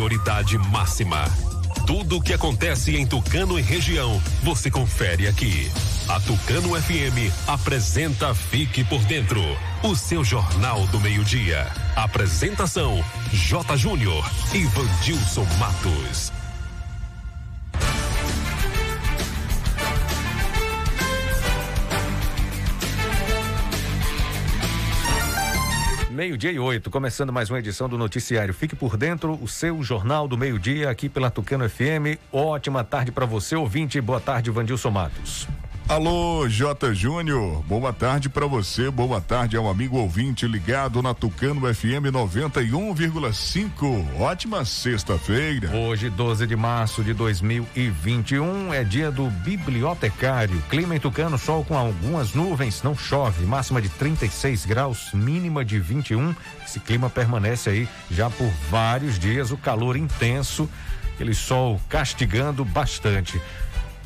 prioridade máxima. Tudo o que acontece em Tucano e região, você confere aqui. A Tucano FM apresenta Fique por Dentro, o seu jornal do meio-dia. Apresentação: J. Júnior e Vandilson Matos. Meio-dia e oito, começando mais uma edição do Noticiário. Fique por dentro, o seu Jornal do Meio-Dia, aqui pela Tucano FM. Ótima tarde para você, ouvinte. Boa tarde, Vandilson Matos. Alô, J. Júnior. Boa tarde para você. Boa tarde ao amigo ouvinte ligado na Tucano FM 91,5. Ótima sexta-feira. Hoje, 12 de março de 2021, é dia do bibliotecário. Clima em Tucano, sol com algumas nuvens, não chove. Máxima de 36 graus, mínima de 21. Esse clima permanece aí já por vários dias. O calor intenso, aquele sol castigando bastante.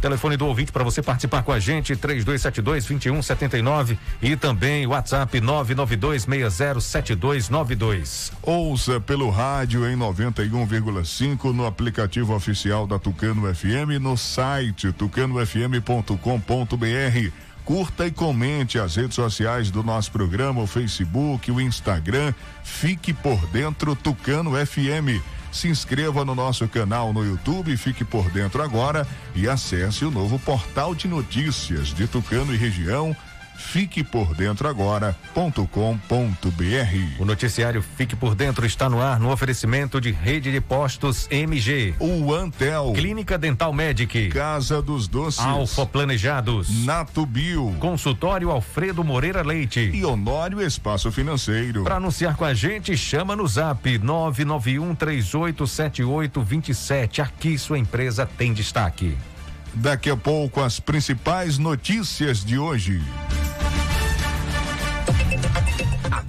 Telefone do ouvinte para você participar com a gente, 3272 2179 e também WhatsApp 992607292. Ouça pelo rádio em 91,5 no aplicativo oficial da Tucano FM no site tucanofm.com.br. Curta e comente as redes sociais do nosso programa, o Facebook, o Instagram. Fique por dentro Tucano FM se inscreva no nosso canal no YouTube, fique por dentro agora e acesse o novo portal de notícias de Tucano e região Fique por dentro agora.com.br. O noticiário Fique por Dentro está no ar no oferecimento de Rede de Postos MG. O Antel. Clínica Dental Medic. Casa dos Doces. Alfa Planejados. Nato Bio. Consultório Alfredo Moreira Leite. E Honório Espaço Financeiro. Para anunciar com a gente, chama no zap 991 387827. Aqui sua empresa tem destaque. Daqui a pouco as principais notícias de hoje.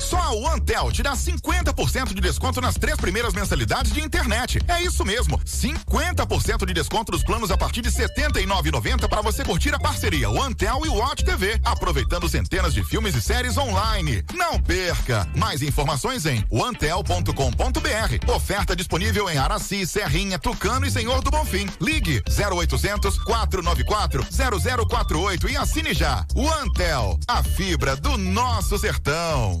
Só a OneTel te dá 50% de desconto nas três primeiras mensalidades de internet. É isso mesmo, 50% de desconto nos planos a partir de R$ 79,90 para você curtir a parceria OneTel e Watch TV, aproveitando centenas de filmes e séries online. Não perca! Mais informações em onetel.com.br. Oferta disponível em Araci, Serrinha, Tucano e Senhor do Bonfim. Ligue 0800 494 0048 e assine já. OneTel, a fibra do nosso sertão.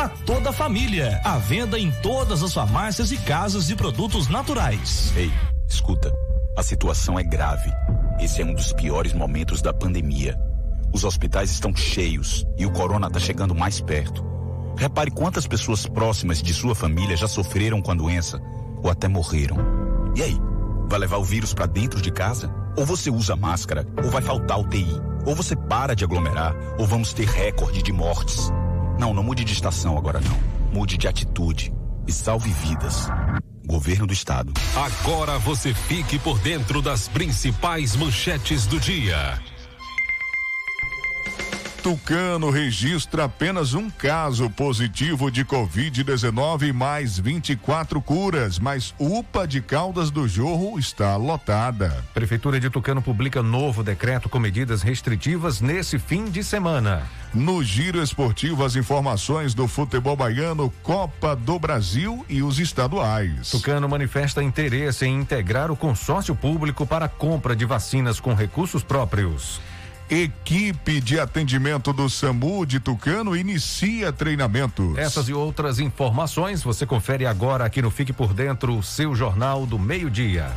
para toda a família. A venda em todas as farmácias e casas de produtos naturais. Ei, escuta. A situação é grave. Esse é um dos piores momentos da pandemia. Os hospitais estão cheios e o corona está chegando mais perto. Repare quantas pessoas próximas de sua família já sofreram com a doença ou até morreram. E aí, vai levar o vírus para dentro de casa? Ou você usa máscara, ou vai faltar UTI, ou você para de aglomerar, ou vamos ter recorde de mortes. Não, não mude de estação agora não. Mude de atitude e salve vidas. Governo do Estado. Agora você fique por dentro das principais manchetes do dia. Tucano registra apenas um caso positivo de Covid-19 e mais 24 curas, mas UPA de Caldas do Jorro está lotada. Prefeitura de Tucano publica novo decreto com medidas restritivas nesse fim de semana. No giro esportivo, as informações do futebol baiano, Copa do Brasil e os estaduais. Tucano manifesta interesse em integrar o consórcio público para a compra de vacinas com recursos próprios. Equipe de atendimento do SAMU de Tucano inicia treinamentos. Essas e outras informações você confere agora aqui no Fique por Dentro, seu Jornal do Meio-Dia.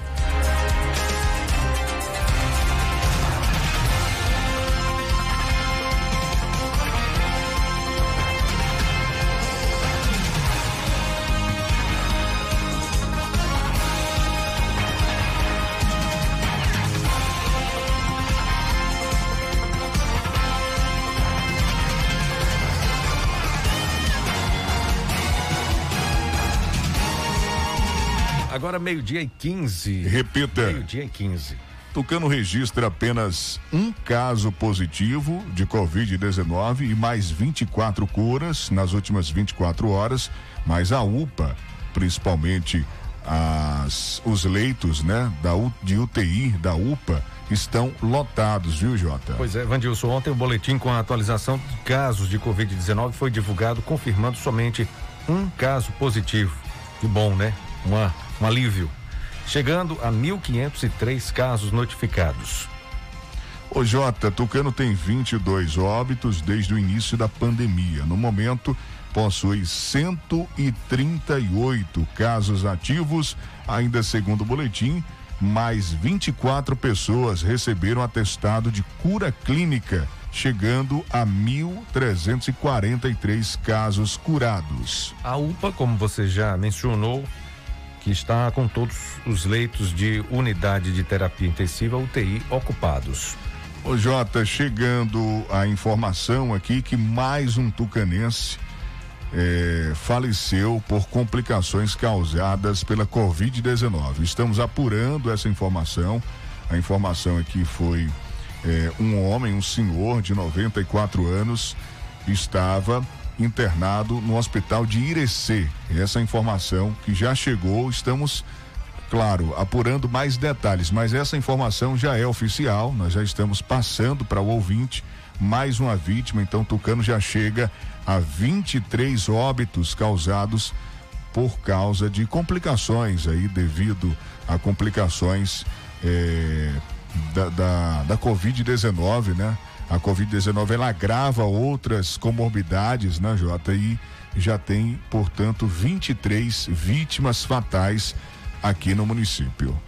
Meio-dia e 15. Repita. Meio-dia e 15. Tucano registra apenas um caso positivo de Covid-19 e mais 24 curas nas últimas 24 horas, mas a UPA, principalmente as, os leitos né, da, de UTI da UPA, estão lotados, viu, Jota? Pois é, Vandilson, ontem o boletim com a atualização de casos de Covid-19 foi divulgado, confirmando somente um caso positivo. Que bom, né? Uma, um alívio chegando a 1.503 casos notificados. O Jota, Tucano tem 22 óbitos desde o início da pandemia. No momento, possui 138 casos ativos, ainda segundo o boletim, mais 24 pessoas receberam atestado de cura clínica, chegando a 1.343 casos curados. A UPA, como você já mencionou, que está com todos os leitos de unidade de terapia intensiva UTI ocupados. Ô Jota, chegando a informação aqui que mais um tucanense é, faleceu por complicações causadas pela Covid-19. Estamos apurando essa informação. A informação aqui foi é, um homem, um senhor de 94 anos, estava internado no hospital de Irecê. Essa informação que já chegou, estamos, claro, apurando mais detalhes, mas essa informação já é oficial, nós já estamos passando para o ouvinte mais uma vítima, então Tucano já chega a 23 óbitos causados por causa de complicações aí devido a complicações eh, da, da, da Covid-19, né? A Covid-19 ela agrava outras comorbidades, né, Jota? E já tem, portanto, 23 vítimas fatais aqui no município.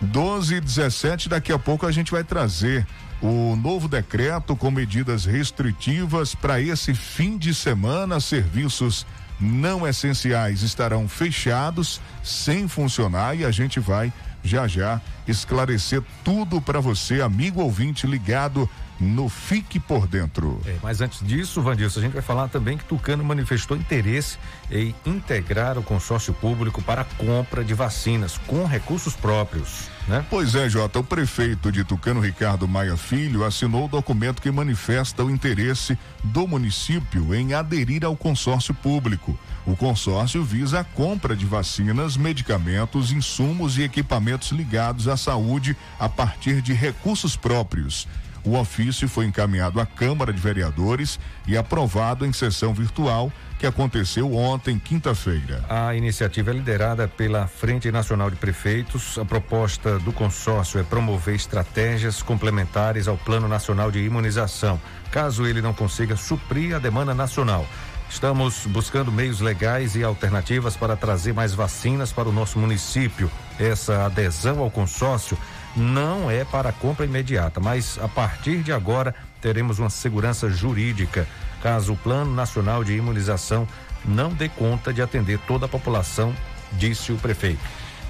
12 e 17, daqui a pouco a gente vai trazer o novo decreto com medidas restritivas para esse fim de semana. Serviços não essenciais estarão fechados, sem funcionar, e a gente vai já já esclarecer tudo para você, amigo ouvinte ligado no Fique por Dentro. É, mas antes disso, Vandilson, a gente vai falar também que Tucano manifestou interesse em integrar o consórcio público para a compra de vacinas com recursos próprios. Né? Pois é, Jota, o prefeito de Tucano, Ricardo Maia Filho, assinou o documento que manifesta o interesse do município em aderir ao consórcio público. O consórcio visa a compra de vacinas, medicamentos, insumos e equipamentos ligados à saúde a partir de recursos próprios. O ofício foi encaminhado à Câmara de Vereadores e aprovado em sessão virtual que aconteceu ontem, quinta-feira. A iniciativa é liderada pela Frente Nacional de Prefeitos. A proposta do consórcio é promover estratégias complementares ao Plano Nacional de Imunização, caso ele não consiga suprir a demanda nacional. Estamos buscando meios legais e alternativas para trazer mais vacinas para o nosso município. Essa adesão ao consórcio não é para compra imediata, mas a partir de agora teremos uma segurança jurídica caso o Plano Nacional de Imunização não dê conta de atender toda a população, disse o prefeito.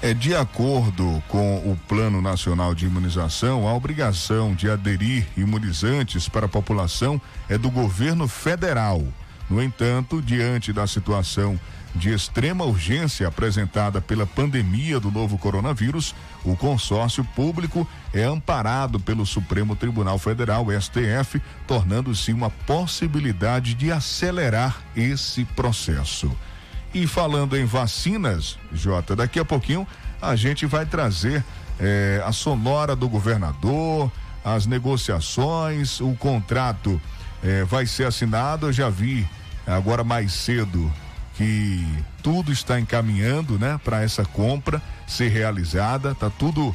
É de acordo com o Plano Nacional de Imunização, a obrigação de aderir imunizantes para a população é do governo federal. No entanto, diante da situação de extrema urgência apresentada pela pandemia do novo coronavírus, o consórcio público é amparado pelo Supremo Tribunal Federal, STF, tornando-se uma possibilidade de acelerar esse processo. E falando em vacinas, Jota, daqui a pouquinho a gente vai trazer eh, a sonora do governador, as negociações, o contrato eh, vai ser assinado. Eu já vi agora mais cedo que tudo está encaminhando, né, para essa compra ser realizada, tá tudo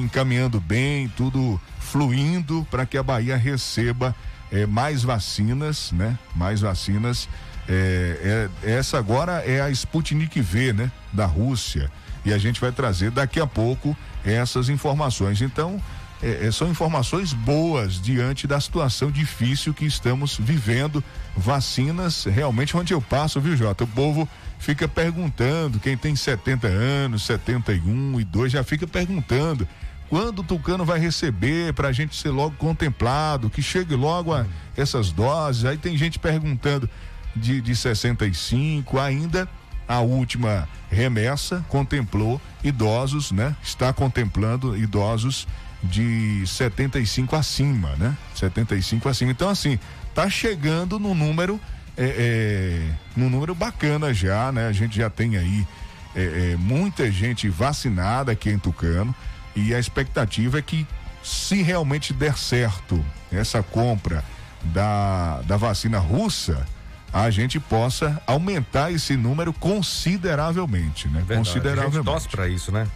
encaminhando bem, tudo fluindo para que a Bahia receba eh, mais vacinas, né? Mais vacinas. Eh, é, essa agora é a Sputnik V, né? Da Rússia. E a gente vai trazer daqui a pouco essas informações. Então, é, é, são informações boas diante da situação difícil que estamos vivendo. Vacinas, realmente, onde eu passo, viu, Jota? O povo fica perguntando, quem tem 70 anos, 71 e 2, já fica perguntando quando o Tucano vai receber para a gente ser logo contemplado, que chegue logo a essas doses. Aí tem gente perguntando de, de 65, ainda a última remessa contemplou idosos, né? Está contemplando idosos de 75 acima, né? 75 acima. Então, assim, tá chegando no número, é, é, no número bacana já, né? A gente já tem aí é, é, muita gente vacinada aqui em Tucano e a expectativa é que se realmente der certo essa compra da, da vacina russa, a gente possa aumentar esse número consideravelmente, né? Verdade. Consideravelmente. A gente torce para isso, né?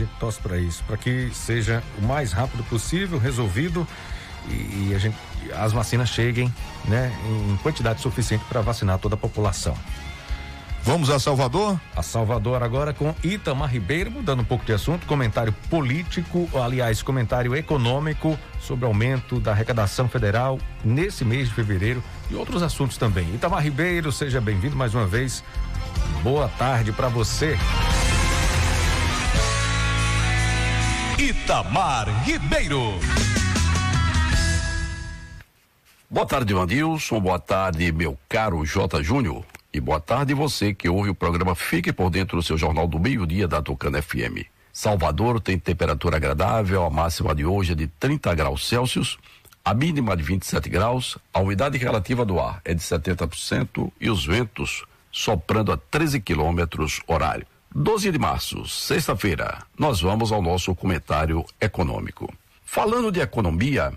Gente torce para isso, para que seja o mais rápido possível resolvido e, e gente, as vacinas cheguem, né, em quantidade suficiente para vacinar toda a população. Vamos a Salvador? A Salvador agora com Itamar Ribeiro, mudando um pouco de assunto, comentário político, aliás, comentário econômico sobre aumento da arrecadação federal nesse mês de fevereiro e outros assuntos também. Itamar Ribeiro, seja bem-vindo mais uma vez. Boa tarde para você. Itamar Ribeiro. Boa tarde, Vandilson. Boa tarde, meu caro J. Júnior. E boa tarde você que ouve o programa Fique por Dentro do seu Jornal do Meio-Dia da Tucana FM. Salvador tem temperatura agradável, a máxima de hoje é de 30 graus Celsius, a mínima de 27 graus, a umidade relativa do ar é de 70% e os ventos soprando a 13 quilômetros horário. 12 de março, sexta-feira, nós vamos ao nosso comentário econômico. Falando de economia,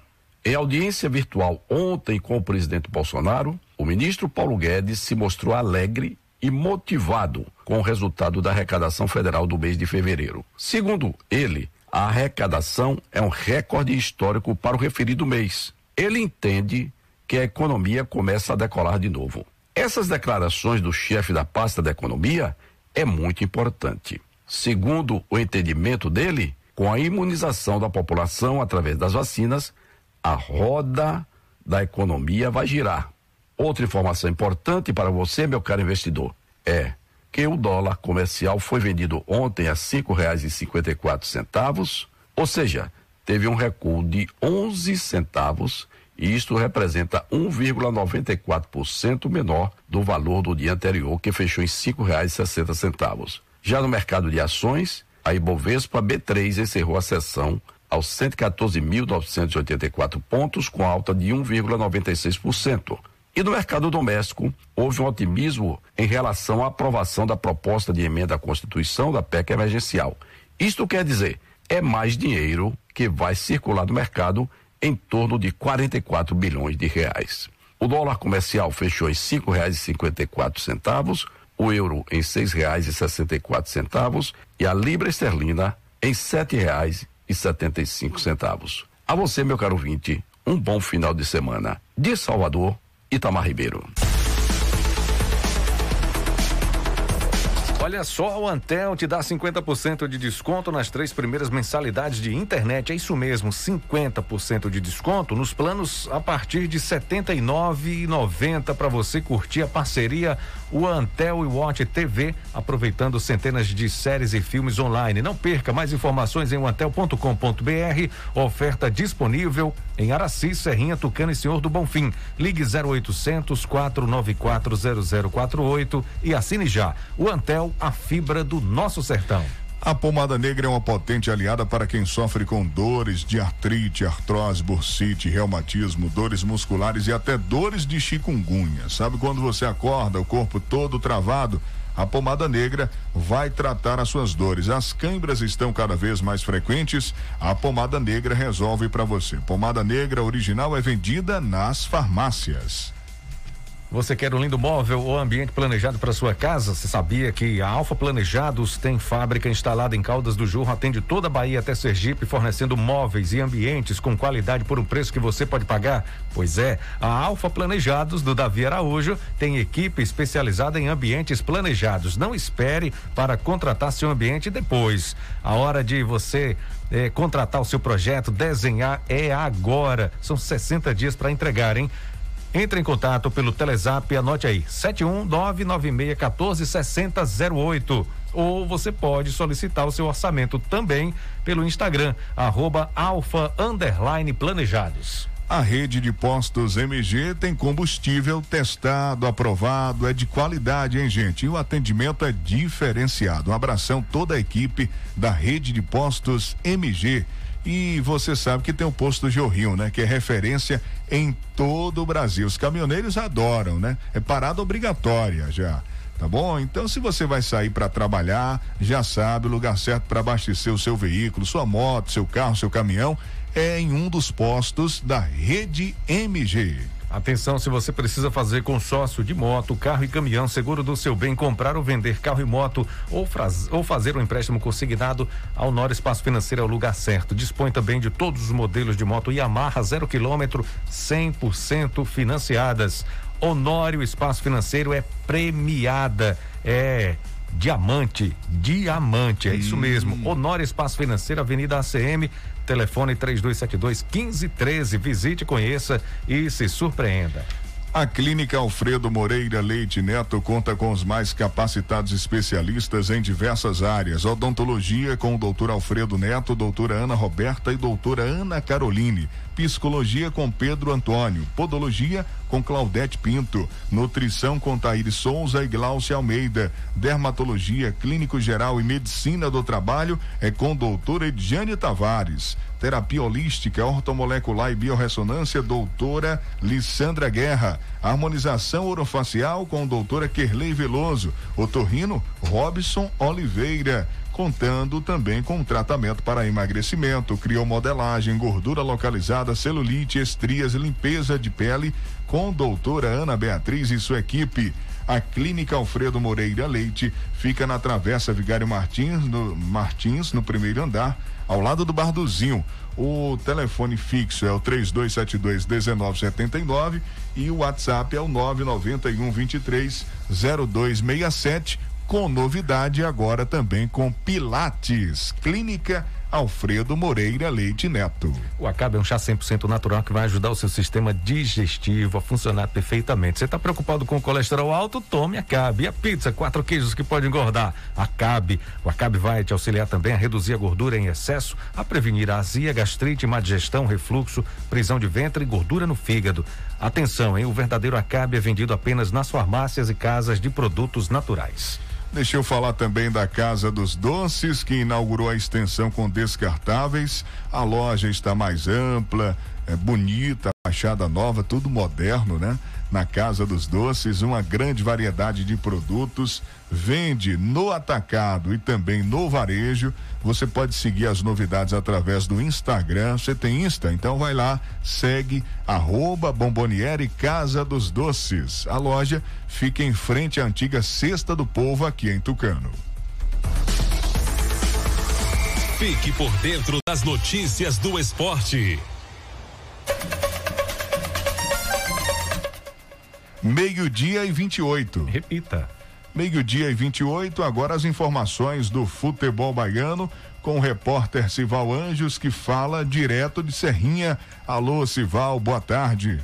em audiência virtual ontem com o presidente Bolsonaro, o ministro Paulo Guedes se mostrou alegre e motivado com o resultado da arrecadação federal do mês de fevereiro. Segundo ele, a arrecadação é um recorde histórico para o referido mês. Ele entende que a economia começa a decolar de novo. Essas declarações do chefe da pasta da economia é muito importante. Segundo o entendimento dele, com a imunização da população através das vacinas, a roda da economia vai girar. Outra informação importante para você, meu caro investidor, é que o dólar comercial foi vendido ontem a cinco reais e cinquenta e quatro centavos, ou seja, teve um recuo de 11 centavos e isto representa 1,94% menor do valor do dia anterior, que fechou em sessenta centavos. Já no mercado de ações, a Ibovespa B3 encerrou a sessão aos 114.984 pontos, com alta de 1,96%. E no mercado doméstico, houve um otimismo em relação à aprovação da proposta de emenda à Constituição da PEC emergencial. Isto quer dizer, é mais dinheiro que vai circular no mercado em torno de 44 bilhões de reais. O dólar comercial fechou em cinco reais e cinquenta e quatro centavos, o euro em seis reais e sessenta e quatro centavos e a libra esterlina em sete reais e setenta e cinco centavos. A você, meu caro vinte, um bom final de semana. De Salvador, Itamar Ribeiro. Olha só, o Antel te dá 50% de desconto nas três primeiras mensalidades de internet. É isso mesmo, 50% de desconto nos planos a partir de R$ 79,90 para você curtir a parceria o Antel e Watch TV, aproveitando centenas de séries e filmes online. Não perca mais informações em antel.com.br. Oferta disponível em Araci, Serrinha, Tucano e Senhor do Bonfim. Ligue 0800 494 0048 e assine já. O Antel a fibra do nosso sertão. A pomada negra é uma potente aliada para quem sofre com dores de artrite, artrose, bursite, reumatismo, dores musculares e até dores de chikungunya. Sabe quando você acorda, o corpo todo travado? A pomada negra vai tratar as suas dores. As câimbras estão cada vez mais frequentes. A pomada negra resolve para você. Pomada negra original é vendida nas farmácias. Você quer um lindo móvel ou ambiente planejado para sua casa? Você sabia que a Alfa Planejados tem fábrica instalada em Caldas do Jorro, atende toda a Bahia até Sergipe, fornecendo móveis e ambientes com qualidade por um preço que você pode pagar? Pois é, a Alfa Planejados do Davi Araújo tem equipe especializada em ambientes planejados. Não espere para contratar seu ambiente depois. A hora de você eh, contratar o seu projeto, desenhar é agora. São 60 dias para entregar, hein? Entre em contato pelo Telezap, anote aí, 71996146008. Ou você pode solicitar o seu orçamento também pelo Instagram, arroba alfa planejados. A rede de postos MG tem combustível testado, aprovado, é de qualidade, hein, gente? E o atendimento é diferenciado. Um abração toda a equipe da rede de postos MG. E você sabe que tem o posto Rio, né? Que é referência em todo o Brasil. Os caminhoneiros adoram, né? É parada obrigatória já. Tá bom? Então, se você vai sair para trabalhar, já sabe o lugar certo para abastecer o seu veículo, sua moto, seu carro, seu caminhão, é em um dos postos da rede MG. Atenção, se você precisa fazer consórcio de moto, carro e caminhão, seguro do seu bem, comprar ou vender carro e moto ou, fraz, ou fazer um empréstimo consignado, a Honor Espaço Financeiro é o lugar certo. Dispõe também de todos os modelos de moto Yamaha zero quilômetro, 100% financiadas. Honório Espaço Financeiro é premiada. É diamante, diamante, é isso mesmo. Hum. Honório Espaço Financeiro, Avenida ACM, Telefone 3272 1513. Visite, conheça e se surpreenda. A Clínica Alfredo Moreira Leite Neto conta com os mais capacitados especialistas em diversas áreas. Odontologia com o doutor Alfredo Neto, doutora Ana Roberta e doutora Ana Caroline. Psicologia com Pedro Antônio. Podologia com Claudete Pinto. Nutrição com Taíri Souza e Glaucia Almeida. Dermatologia, Clínico Geral e Medicina do Trabalho é com doutora Ediane Tavares terapia holística, ortomolecular e biorressonância, doutora Lissandra Guerra. Harmonização orofacial com doutora Kerley Veloso. Otorrino Robson Oliveira contando também com tratamento para emagrecimento, criomodelagem, gordura localizada, celulite, estrias, limpeza de pele, com doutora Ana Beatriz e sua equipe. A Clínica Alfredo Moreira Leite fica na Travessa Vigário Martins, no, Martins, no primeiro andar, ao lado do Barduzinho. O telefone fixo é o 3272 1979 e o WhatsApp é o 991 23 0267 com novidade agora também com Pilates, Clínica Alfredo Moreira Leite Neto. O Acabe é um chá 100% natural que vai ajudar o seu sistema digestivo a funcionar perfeitamente. Você está preocupado com o colesterol alto? Tome Acabe. E a pizza, quatro queijos que pode engordar? Acabe. O Acabe vai te auxiliar também a reduzir a gordura em excesso, a prevenir a azia, gastrite, má digestão, refluxo, prisão de ventre e gordura no fígado. Atenção, hein? O verdadeiro Acabe é vendido apenas nas farmácias e casas de produtos naturais. Deixa eu falar também da Casa dos Doces, que inaugurou a extensão com descartáveis. A loja está mais ampla, é bonita, fachada nova, tudo moderno, né? Na Casa dos Doces, uma grande variedade de produtos. Vende no atacado e também no varejo. Você pode seguir as novidades através do Instagram. Você tem Insta? Então vai lá, segue arroba Bomboniere Casa dos Doces. A loja fica em frente à antiga Cesta do Povo aqui em Tucano. Fique por dentro das notícias do esporte. Meio-dia e 28. Repita. Meio-dia e 28, agora as informações do futebol baiano com o repórter Sival Anjos que fala direto de Serrinha. Alô, Sival, boa tarde.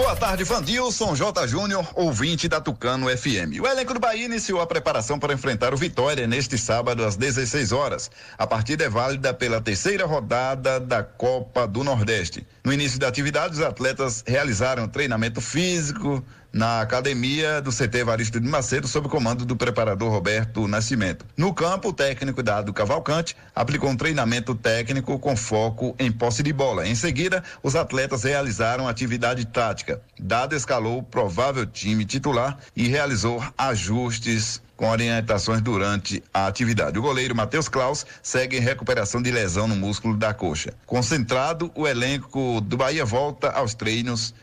Boa tarde, Vandilson J. Júnior, ouvinte da Tucano FM. O elenco do Bahia iniciou a preparação para enfrentar o Vitória neste sábado às 16 horas. A partida é válida pela terceira rodada da Copa do Nordeste. No início da atividade, os atletas realizaram treinamento físico, na academia do CT Evaristo de Macedo, sob o comando do preparador Roberto Nascimento. No campo, o técnico Dado Cavalcante aplicou um treinamento técnico com foco em posse de bola. Em seguida, os atletas realizaram atividade tática. Dado escalou o provável time titular e realizou ajustes com orientações durante a atividade. O goleiro Matheus Klaus segue em recuperação de lesão no músculo da coxa. Concentrado, o elenco do Bahia volta aos treinos,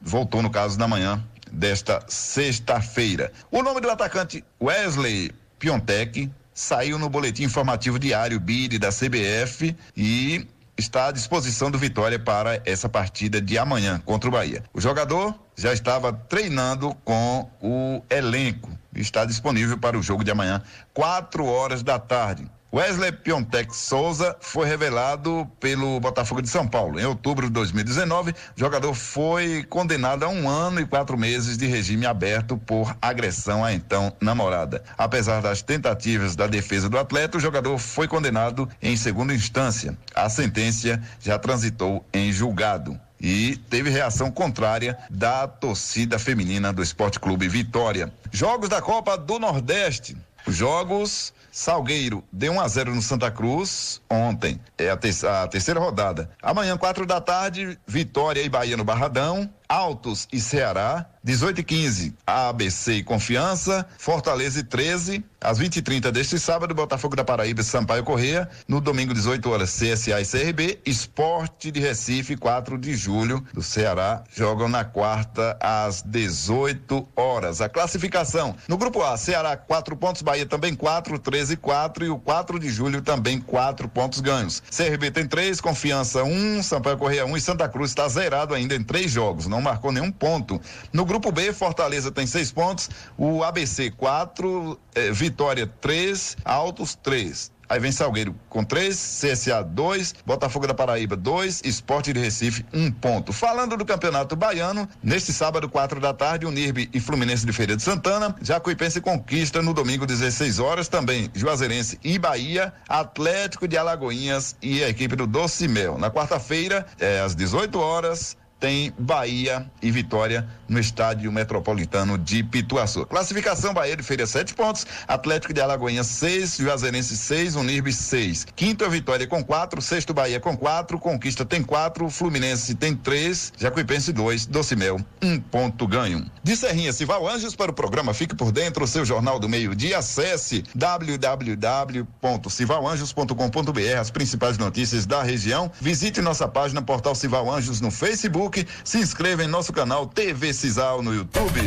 voltou no caso na manhã desta sexta-feira. O nome do atacante Wesley Piontek saiu no boletim informativo diário BID da CBF e está à disposição do Vitória para essa partida de amanhã contra o Bahia. O jogador já estava treinando com o elenco. Está disponível para o jogo de amanhã, quatro horas da tarde. Wesley Piontek Souza foi revelado pelo Botafogo de São Paulo. Em outubro de 2019, o jogador foi condenado a um ano e quatro meses de regime aberto por agressão à então namorada. Apesar das tentativas da defesa do atleta, o jogador foi condenado em segunda instância. A sentença já transitou em julgado e teve reação contrária da torcida feminina do Esporte Clube Vitória. Jogos da Copa do Nordeste. Jogos Salgueiro deu 1 a 0 no Santa Cruz ontem. É a, te a terceira rodada. Amanhã, quatro da tarde, Vitória e Bahia no Barradão. Altos e Ceará, 18 e 15, ABC e Confiança, Fortaleza e 13, às 20 e 30 deste sábado, Botafogo da Paraíba e Sampaio Correia, no domingo, 18 horas, CSA e CRB, Esporte de Recife, 4 de julho, do Ceará, jogam na quarta às 18 horas. A classificação, no grupo A, Ceará, 4 pontos, Bahia também 4, 13 e 4, e o 4 de julho também 4 pontos ganhos. CRB tem 3, Confiança 1, um, Sampaio Correia 1 um, e Santa Cruz está zerado ainda em três jogos, não não marcou nenhum ponto. No grupo B, Fortaleza tem seis pontos, o ABC quatro, eh, Vitória três, Altos três. Aí vem Salgueiro com três, CSA dois, Botafogo da Paraíba dois, Esporte de Recife um ponto. Falando do Campeonato Baiano, neste sábado, quatro da tarde, o Nirbe e Fluminense de Feira de Santana, Jacuipense conquista no domingo, 16 horas, também Juazeirense e Bahia, Atlético de Alagoinhas e a equipe do Doce Mel. Na quarta-feira, é, às 18 horas, tem Bahia e Vitória no estádio metropolitano de Pituaçu. Classificação Bahia de Feira sete pontos, Atlético de Alagoinha seis, Juazeirense seis, Unirbe seis. Quinto é Vitória com quatro, sexto Bahia com quatro, Conquista tem quatro, Fluminense tem três, Jacuipense dois, Docimel um ponto ganho. De Serrinha Cival Anjos para o programa Fique por Dentro, seu jornal do meio dia, acesse www.civalanjos.com.br as principais notícias da região. Visite nossa página Portal Cival Anjos no Facebook Facebook, se inscreva em nosso canal TV Cisal no YouTube.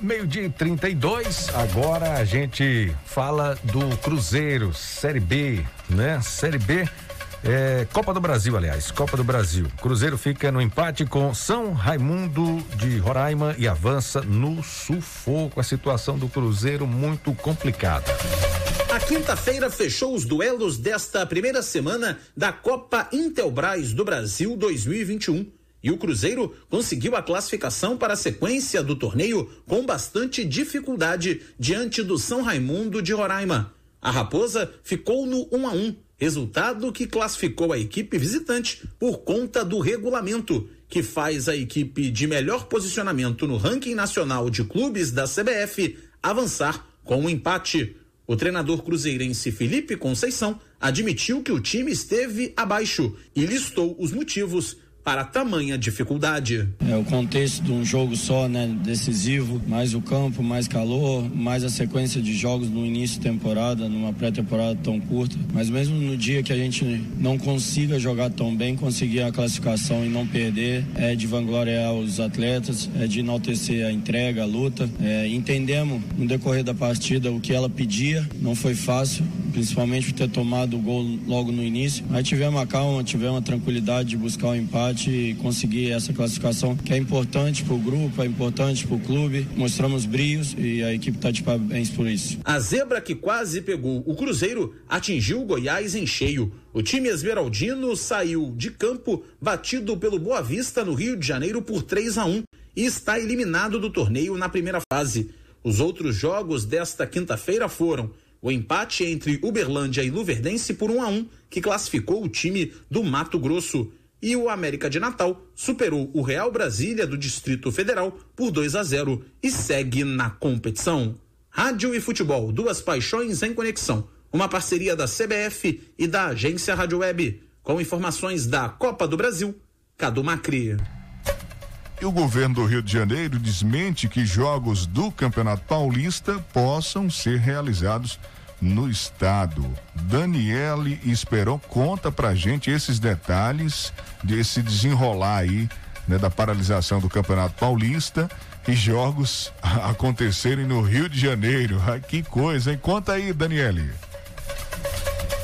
Meio-dia e 32, agora a gente fala do Cruzeiro, Série B, né? Série B É, Copa do Brasil, aliás, Copa do Brasil. Cruzeiro fica no empate com São Raimundo de Roraima e avança no sufoco. A situação do Cruzeiro muito complicada. A quinta-feira fechou os duelos desta primeira semana da Copa Intelbras do Brasil 2021. E o Cruzeiro conseguiu a classificação para a sequência do torneio com bastante dificuldade diante do São Raimundo de Roraima. A Raposa ficou no 1 a 1 resultado que classificou a equipe visitante por conta do regulamento, que faz a equipe de melhor posicionamento no ranking nacional de clubes da CBF avançar com um empate. O treinador cruzeirense Felipe Conceição admitiu que o time esteve abaixo e listou os motivos para tamanha dificuldade. É o contexto de um jogo só, né, decisivo, mais o campo, mais calor, mais a sequência de jogos no início de temporada, numa pré-temporada tão curta. Mas mesmo no dia que a gente não consiga jogar tão bem, conseguir a classificação e não perder, é de vangloriar os atletas, é de enaltecer a entrega, a luta. É, entendemos no decorrer da partida o que ela pedia, não foi fácil, principalmente por ter tomado o gol logo no início. Mas tivemos a calma, tivemos a tranquilidade de buscar o empate e conseguir essa classificação que é importante para o grupo, é importante para o clube. Mostramos brios e a equipe está de parabéns por isso. A zebra que quase pegou o Cruzeiro atingiu o Goiás em cheio. O time esmeraldino saiu de campo batido pelo Boa Vista no Rio de Janeiro por 3 a 1 e está eliminado do torneio na primeira fase. Os outros jogos desta quinta-feira foram o empate entre Uberlândia e Luverdense por 1 a 1, que classificou o time do Mato Grosso e o América de Natal superou o Real Brasília do Distrito Federal por 2 a 0 e segue na competição. Rádio e futebol, duas paixões em conexão. Uma parceria da CBF e da agência Rádio Web, com informações da Copa do Brasil, Cadu Macri. E o governo do Rio de Janeiro desmente que jogos do Campeonato Paulista possam ser realizados no estado. Daniele Esperon conta pra gente esses detalhes desse desenrolar aí, né, da paralisação do Campeonato Paulista e jogos acontecerem no Rio de Janeiro. Que coisa, hein? Conta aí, Daniele.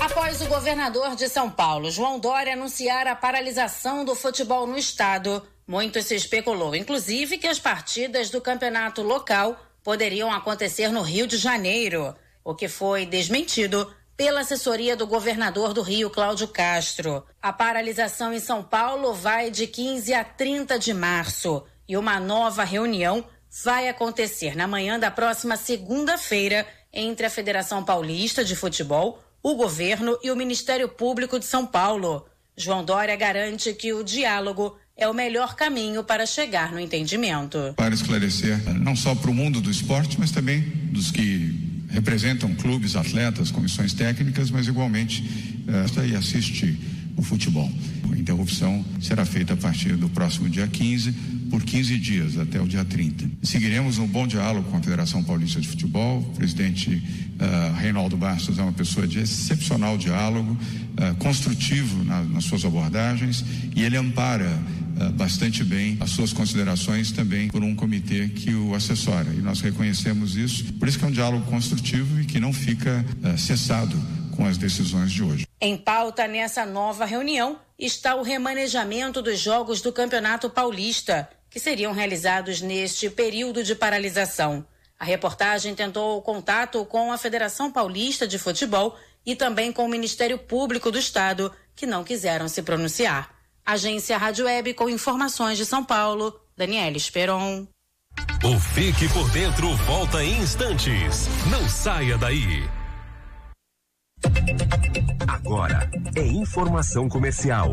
Após o governador de São Paulo, João Dória, anunciar a paralisação do futebol no estado, muito se especulou, inclusive, que as partidas do campeonato local poderiam acontecer no Rio de Janeiro o que foi desmentido pela assessoria do governador do Rio, Cláudio Castro. A paralisação em São Paulo vai de 15 a 30 de março e uma nova reunião vai acontecer na manhã da próxima segunda-feira entre a Federação Paulista de Futebol, o governo e o Ministério Público de São Paulo. João Dória garante que o diálogo é o melhor caminho para chegar no entendimento. Para esclarecer, não só para o mundo do esporte, mas também dos que representam clubes, atletas, comissões técnicas, mas igualmente uh, e assiste o futebol. A interrupção será feita a partir do próximo dia 15, por 15 dias, até o dia 30. Seguiremos um bom diálogo com a Federação Paulista de Futebol. O presidente uh, Reinaldo Bastos é uma pessoa de excepcional diálogo, uh, construtivo na, nas suas abordagens, e ele ampara bastante bem as suas considerações também por um comitê que o assessora. E nós reconhecemos isso. Por isso que é um diálogo construtivo e que não fica cessado com as decisões de hoje. Em pauta nessa nova reunião está o remanejamento dos jogos do Campeonato Paulista que seriam realizados neste período de paralisação. A reportagem tentou contato com a Federação Paulista de Futebol e também com o Ministério Público do Estado, que não quiseram se pronunciar. Agência Rádio Web com informações de São Paulo, Daniela Esperon. O Fique por Dentro volta em instantes. Não saia daí. Agora é informação comercial.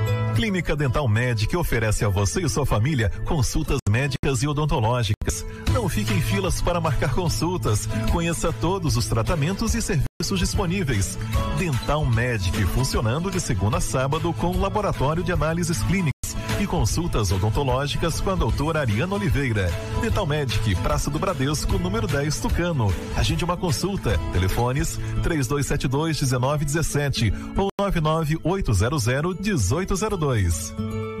Clínica Dental Med oferece a você e sua família consultas médicas e odontológicas. Não fique em filas para marcar consultas. Conheça todos os tratamentos e serviços disponíveis. Dental Medic funcionando de segunda a sábado com laboratório de análises clínicas e consultas odontológicas com a doutora Ariana Oliveira. Dental Medic, Praça do Bradesco, número 10, Tucano. Agende uma consulta. Telefones 3272 1917 ou 99800 1802.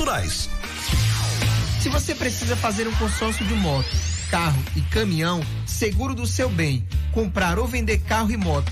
naturais. Se você precisa fazer um consórcio de moto, carro e caminhão, seguro do seu bem, comprar ou vender carro e moto,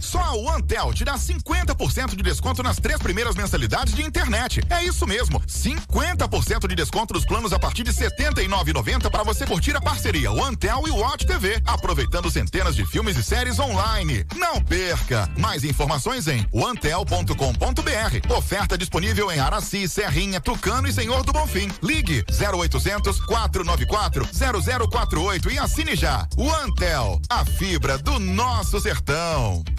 Só a OneTel te dá 50% de desconto nas três primeiras mensalidades de internet. É isso mesmo, 50% de desconto nos planos a partir de R$ 79,90 para você curtir a parceria OneTel e Watch TV, aproveitando centenas de filmes e séries online. Não perca! Mais informações em onetel.com.br. Oferta disponível em Araci, Serrinha, Tucano e Senhor do Bonfim. Ligue 0800 494 0048 e assine já. OneTel, a fibra do nosso sertão.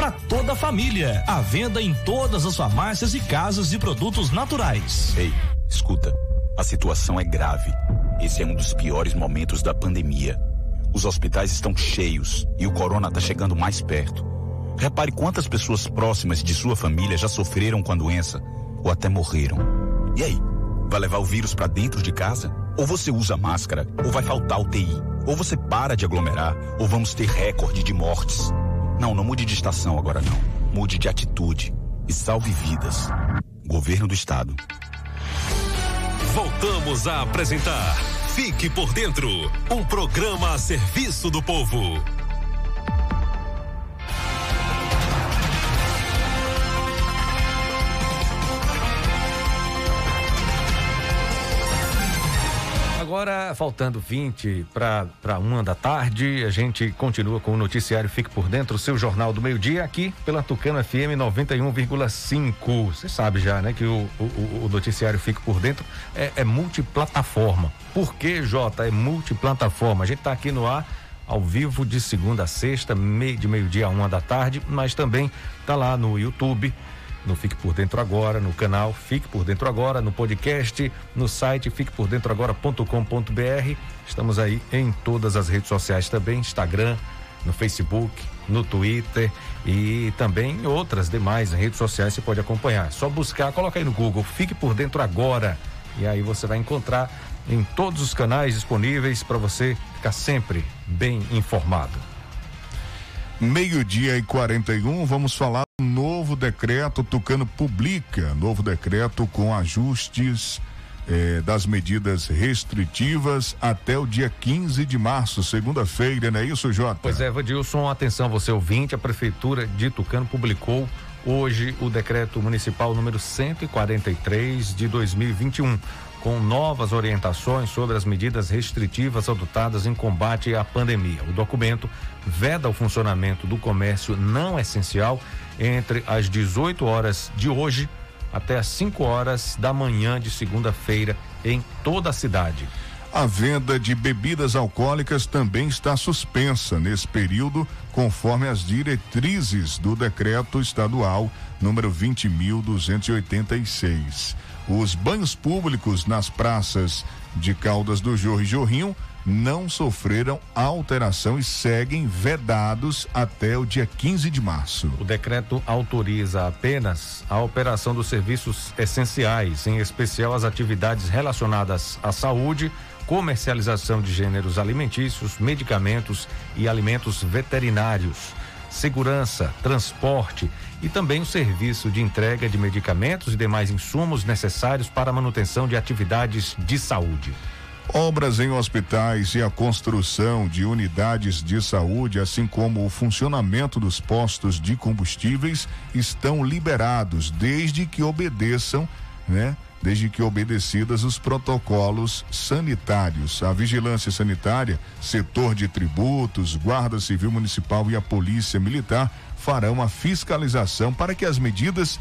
para toda a família. À venda em todas as farmácias e casas de produtos naturais. Ei, escuta. A situação é grave. Esse é um dos piores momentos da pandemia. Os hospitais estão cheios e o corona está chegando mais perto. Repare quantas pessoas próximas de sua família já sofreram com a doença ou até morreram. E aí? Vai levar o vírus para dentro de casa? Ou você usa máscara, ou vai faltar UTI, ou você para de aglomerar, ou vamos ter recorde de mortes. Não, não mude de estação agora não. Mude de atitude e salve vidas. Governo do Estado. Voltamos a apresentar Fique por Dentro um programa a serviço do povo. Agora, faltando 20 para uma da tarde, a gente continua com o noticiário Fique por Dentro, seu jornal do meio-dia, aqui pela Tucano FM 91,5. Você sabe já, né, que o, o, o noticiário Fique por Dentro é, é multiplataforma. Por que, Jota? É multiplataforma. A gente está aqui no ar ao vivo de segunda a sexta, meio, de meio-dia a uma da tarde, mas também tá lá no YouTube no Fique por Dentro Agora, no canal Fique por Dentro Agora, no podcast, no site fiquepordentroagora.com.br. Estamos aí em todas as redes sociais também, Instagram, no Facebook, no Twitter e também outras demais redes sociais você pode acompanhar. É só buscar, coloca aí no Google, Fique por Dentro Agora e aí você vai encontrar em todos os canais disponíveis para você ficar sempre bem informado. Meio-dia e 41, vamos falar novo decreto Tucano publica, novo decreto com ajustes eh, das medidas restritivas até o dia 15 de março, segunda-feira, não é isso, Jota? Pois é, Vadilson, atenção você ouvinte, a Prefeitura de Tucano publicou hoje o decreto municipal número 143 de 2021. Com novas orientações sobre as medidas restritivas adotadas em combate à pandemia. O documento veda o funcionamento do comércio não essencial entre as 18 horas de hoje até as 5 horas da manhã de segunda-feira em toda a cidade. A venda de bebidas alcoólicas também está suspensa nesse período, conforme as diretrizes do decreto estadual número 20.286. Os banhos públicos nas praças de Caldas do Jorro e Jorrinho não sofreram alteração e seguem vedados até o dia 15 de março. O decreto autoriza apenas a operação dos serviços essenciais, em especial as atividades relacionadas à saúde, comercialização de gêneros alimentícios, medicamentos e alimentos veterinários, segurança, transporte e também o serviço de entrega de medicamentos e demais insumos necessários para a manutenção de atividades de saúde. Obras em hospitais e a construção de unidades de saúde, assim como o funcionamento dos postos de combustíveis, estão liberados desde que obedeçam, né? Desde que obedecidas os protocolos sanitários. A vigilância sanitária, setor de tributos, Guarda Civil Municipal e a Polícia Militar farão a fiscalização para que as medidas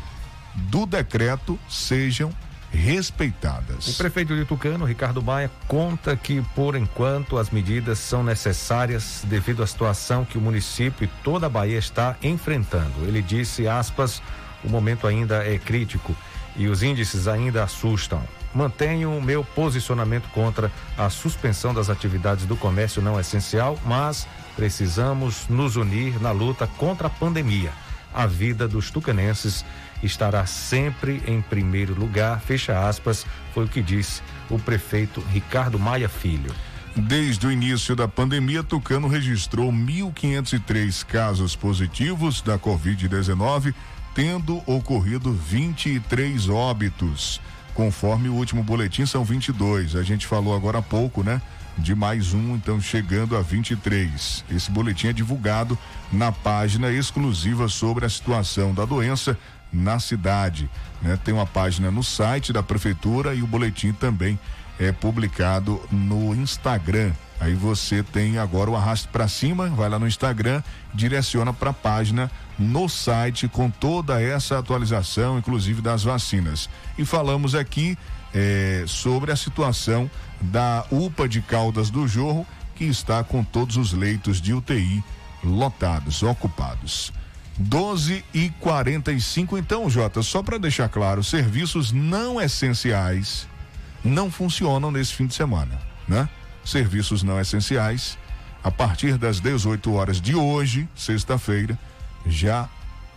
do decreto sejam respeitadas. O prefeito de Tucano, Ricardo Maia, conta que, por enquanto, as medidas são necessárias devido à situação que o município e toda a Bahia está enfrentando. Ele disse, aspas, o momento ainda é crítico e os índices ainda assustam. Mantenho o meu posicionamento contra a suspensão das atividades do comércio não essencial, mas precisamos nos unir na luta contra a pandemia. A vida dos tucanenses estará sempre em primeiro lugar, fecha aspas, foi o que disse o prefeito Ricardo Maia Filho. Desde o início da pandemia, Tucano registrou 1.503 casos positivos da Covid-19, tendo ocorrido 23 óbitos. Conforme o último boletim, são 22. A gente falou agora há pouco, né? De mais um, então chegando a 23. Esse boletim é divulgado na página exclusiva sobre a situação da doença na cidade. Né? Tem uma página no site da prefeitura e o boletim também é publicado no Instagram. Aí você tem agora o arraste para cima, vai lá no Instagram, direciona para a página no site com toda essa atualização, inclusive das vacinas. E falamos aqui é, sobre a situação da UPA de Caldas do Jorro, que está com todos os leitos de UTI lotados, ocupados. 12 e 45 Então, Jota, só para deixar claro, serviços não essenciais não funcionam nesse fim de semana, né? Serviços não essenciais, a partir das 18 horas de hoje, sexta-feira, já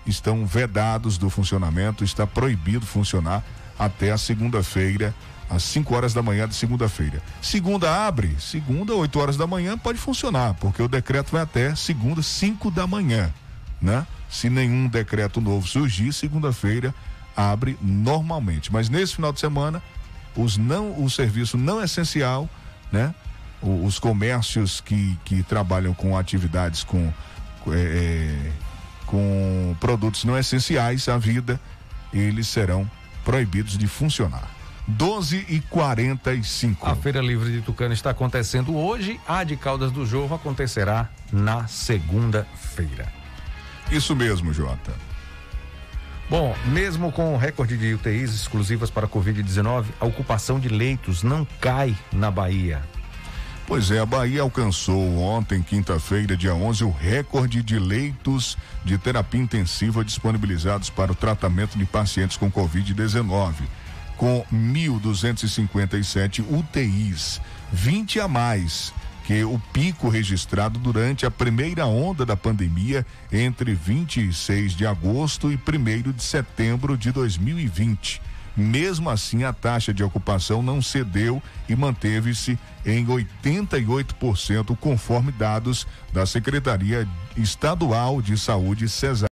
estão vedados do funcionamento, está proibido funcionar até a segunda-feira, às 5 horas da manhã de segunda-feira. Segunda abre, segunda, 8 horas da manhã, pode funcionar, porque o decreto vai até segunda, 5 da manhã, né? Se nenhum decreto novo surgir, segunda-feira abre normalmente. Mas nesse final de semana, os não, o serviço não essencial, né? O, os comércios que, que trabalham com atividades com, é, é com produtos não essenciais à vida, eles serão proibidos de funcionar. 12 e 45. A Feira Livre de Tucano está acontecendo hoje, a de Caldas do Jorro acontecerá na segunda-feira. Isso mesmo, Jota. Bom, mesmo com o recorde de UTIs exclusivas para Covid-19, a ocupação de leitos não cai na Bahia. Pois é, a Bahia alcançou ontem, quinta-feira, dia 11, o recorde de leitos de terapia intensiva disponibilizados para o tratamento de pacientes com Covid-19, com 1.257 UTIs, 20 a mais que o pico registrado durante a primeira onda da pandemia entre 26 de agosto e 1 de setembro de 2020. Mesmo assim, a taxa de ocupação não cedeu e manteve-se em 88%, conforme dados da Secretaria Estadual de Saúde, CESAB.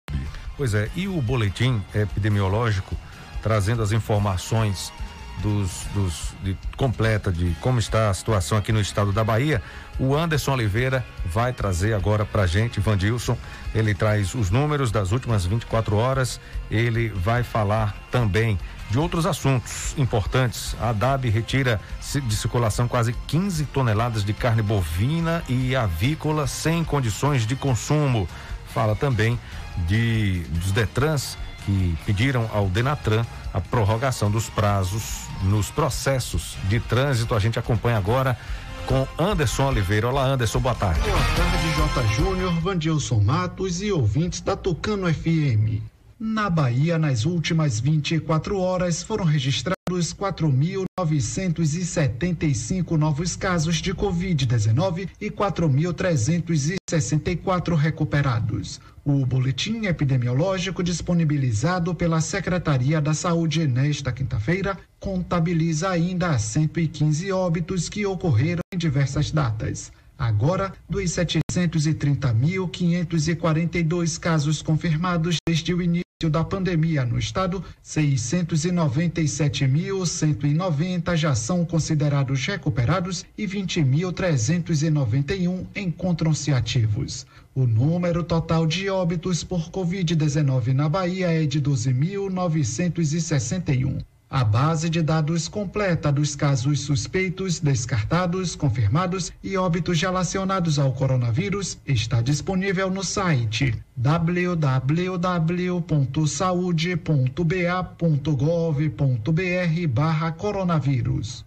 Pois é, e o boletim epidemiológico trazendo as informações dos, dos de, completa de como está a situação aqui no estado da Bahia, o Anderson Oliveira vai trazer agora pra gente, Vandilson. Ele traz os números das últimas 24 horas. Ele vai falar também de outros assuntos importantes. A DAB retira de circulação quase 15 toneladas de carne bovina e avícola sem condições de consumo. Fala também de dos Detrans que pediram ao Denatran a prorrogação dos prazos nos processos de trânsito. A gente acompanha agora com Anderson Oliveira. Olá, Anderson, boa tarde. Boa tarde, J. Júnior, Vandilson Matos e ouvintes da Tucano FM. Na Bahia, nas últimas 24 horas, foram registrados 4.975 novos casos de Covid-19 e 4.364 recuperados. O boletim epidemiológico disponibilizado pela Secretaria da Saúde nesta quinta-feira contabiliza ainda 115 óbitos que ocorreram em diversas datas. Agora, dos 730.542 casos confirmados desde o início da pandemia no estado, 697.190 já são considerados recuperados e 20.391 encontram-se ativos. O número total de óbitos por Covid-19 na Bahia é de 12.961. A base de dados completa dos casos suspeitos, descartados, confirmados e óbitos relacionados ao coronavírus está disponível no site www.saude.ba.gov.br/barra coronavírus.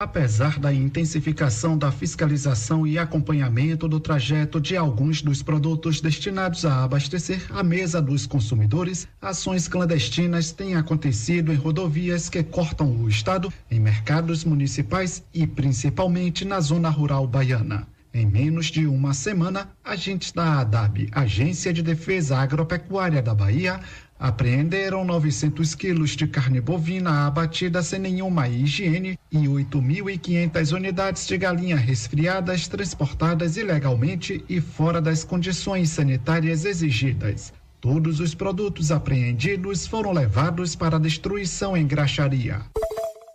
Apesar da intensificação da fiscalização e acompanhamento do trajeto de alguns dos produtos destinados a abastecer a mesa dos consumidores, ações clandestinas têm acontecido em rodovias que cortam o estado, em mercados municipais e principalmente na zona rural baiana. Em menos de uma semana, agentes da ADAB, Agência de Defesa Agropecuária da Bahia, Apreenderam 900 quilos de carne bovina abatida sem nenhuma higiene e 8.500 unidades de galinha resfriadas transportadas ilegalmente e fora das condições sanitárias exigidas. Todos os produtos apreendidos foram levados para destruição em graxaria.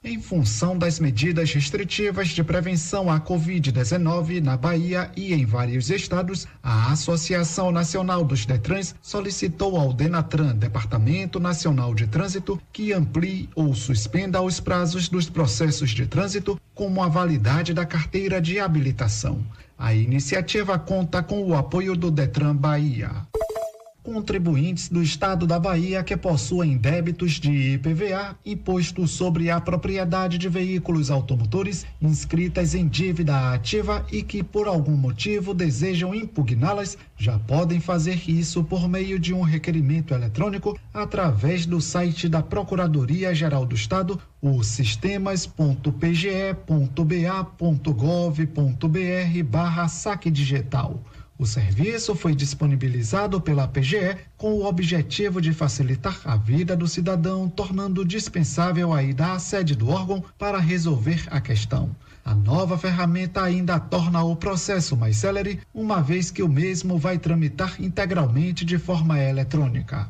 Em função das medidas restritivas de prevenção à Covid-19 na Bahia e em vários estados, a Associação Nacional dos Detrans solicitou ao Denatran, Departamento Nacional de Trânsito, que amplie ou suspenda os prazos dos processos de trânsito, como a validade da carteira de habilitação. A iniciativa conta com o apoio do Detran Bahia contribuintes do estado da Bahia que possuem débitos de IPVA, imposto sobre a propriedade de veículos automotores inscritas em dívida ativa e que por algum motivo desejam impugná-las, já podem fazer isso por meio de um requerimento eletrônico através do site da Procuradoria-Geral do Estado, o sistemas.pge.ba.gov.br barra saque digital. O serviço foi disponibilizado pela PGE com o objetivo de facilitar a vida do cidadão, tornando dispensável a ida à sede do órgão para resolver a questão. A nova ferramenta ainda torna o processo mais célere, uma vez que o mesmo vai tramitar integralmente de forma eletrônica